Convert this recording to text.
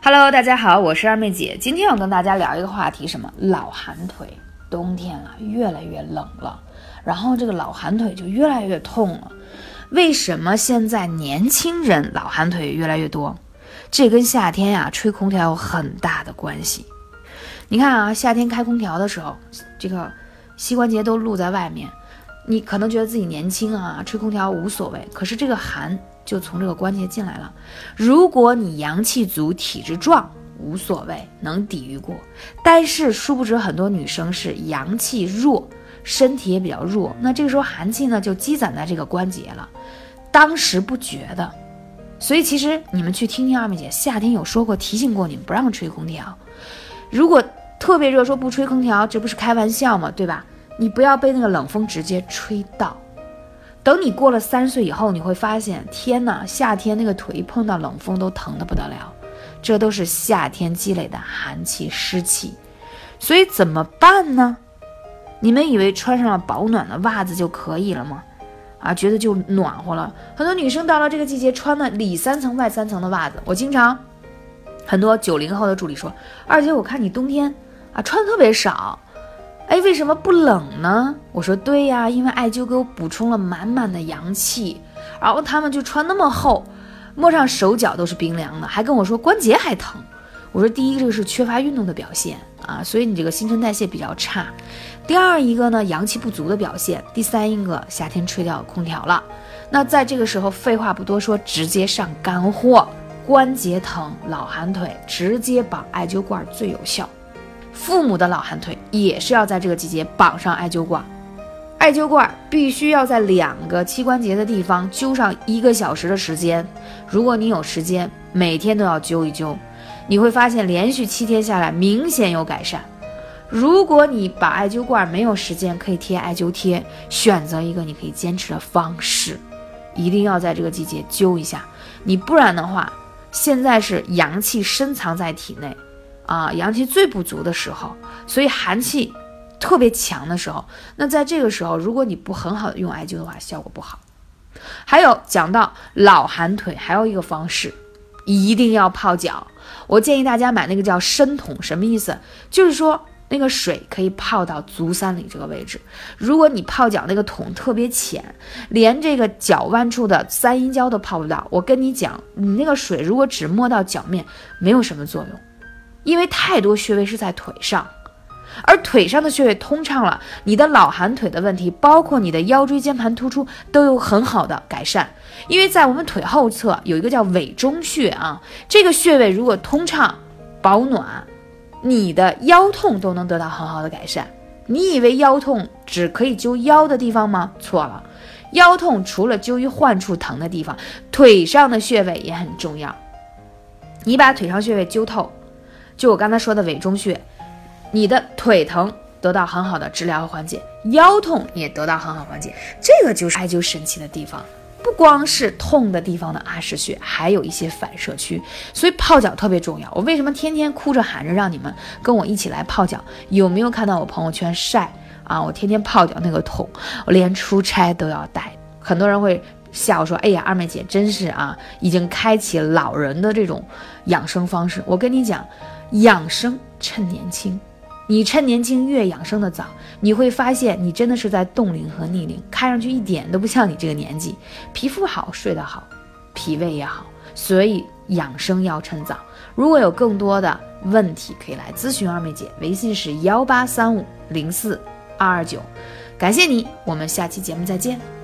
Hello，大家好，我是二妹姐。今天要跟大家聊一个话题，什么老寒腿。冬天了，越来越冷了，然后这个老寒腿就越来越痛了。为什么现在年轻人老寒腿越来越多？这跟夏天呀吹空调有很大的关系。你看啊，夏天开空调的时候，这个膝关节都露在外面，你可能觉得自己年轻啊，吹空调无所谓。可是这个寒就从这个关节进来了。如果你阳气足、体质壮，无所谓，能抵御过。但是殊不知，很多女生是阳气弱，身体也比较弱，那这个时候寒气呢就积攒在这个关节了，当时不觉得。所以其实你们去听听二妹姐夏天有说过，提醒过你们不让吹空调。如果特别热，说不吹空调，这不是开玩笑吗？对吧？你不要被那个冷风直接吹到。等你过了三十岁以后，你会发现，天哪，夏天那个腿碰到冷风都疼得不得了，这都是夏天积累的寒气湿气。所以怎么办呢？你们以为穿上了保暖的袜子就可以了吗？啊，觉得就暖和了。很多女生到了这个季节穿的里三层外三层的袜子，我经常很多九零后的助理说：“二姐，我看你冬天啊穿特别少。”哎，为什么不冷呢？我说对呀，因为艾灸给我补充了满满的阳气，然后他们就穿那么厚，摸上手脚都是冰凉的，还跟我说关节还疼。我说第一，这个是缺乏运动的表现啊，所以你这个新陈代谢比较差。第二一个呢，阳气不足的表现。第三一个，夏天吹掉空调了。那在这个时候，废话不多说，直接上干货，关节疼、老寒腿，直接绑艾灸罐最有效。父母的老寒腿也是要在这个季节绑上艾灸罐，艾灸罐必须要在两个膝关节的地方灸上一个小时的时间。如果你有时间，每天都要灸一灸，你会发现连续七天下来明显有改善。如果你把艾灸罐没有时间，可以贴艾灸贴，选择一个你可以坚持的方式，一定要在这个季节灸一下。你不然的话，现在是阳气深藏在体内。啊，阳气最不足的时候，所以寒气特别强的时候，那在这个时候，如果你不很好的用艾灸的话，效果不好。还有讲到老寒腿，还有一个方式，一定要泡脚。我建议大家买那个叫深桶，什么意思？就是说那个水可以泡到足三里这个位置。如果你泡脚那个桶特别浅，连这个脚腕处的三阴交都泡不到，我跟你讲，你那个水如果只摸到脚面，没有什么作用。因为太多穴位是在腿上，而腿上的穴位通畅了，你的老寒腿的问题，包括你的腰椎间盘突出，都有很好的改善。因为在我们腿后侧有一个叫委中穴啊，这个穴位如果通畅、保暖，你的腰痛都能得到很好的改善。你以为腰痛只可以灸腰的地方吗？错了，腰痛除了灸于患处疼的地方，腿上的穴位也很重要。你把腿上穴位灸透。就我刚才说的委中穴，你的腿疼得到很好的治疗和缓解，腰痛也得到很好缓解，这个就是艾灸神奇的地方。不光是痛的地方的阿是穴，还有一些反射区，所以泡脚特别重要。我为什么天天哭着喊着让你们跟我一起来泡脚？有没有看到我朋友圈晒啊？我天天泡脚那个桶，我连出差都要带。很多人会笑说：“哎呀，二妹姐真是啊，已经开启老人的这种养生方式。”我跟你讲。养生趁年轻，你趁年轻越养生的早，你会发现你真的是在冻龄和逆龄，看上去一点都不像你这个年纪。皮肤好，睡得好，脾胃也好，所以养生要趁早。如果有更多的问题，可以来咨询二妹姐，微信是幺八三五零四二二九。感谢你，我们下期节目再见。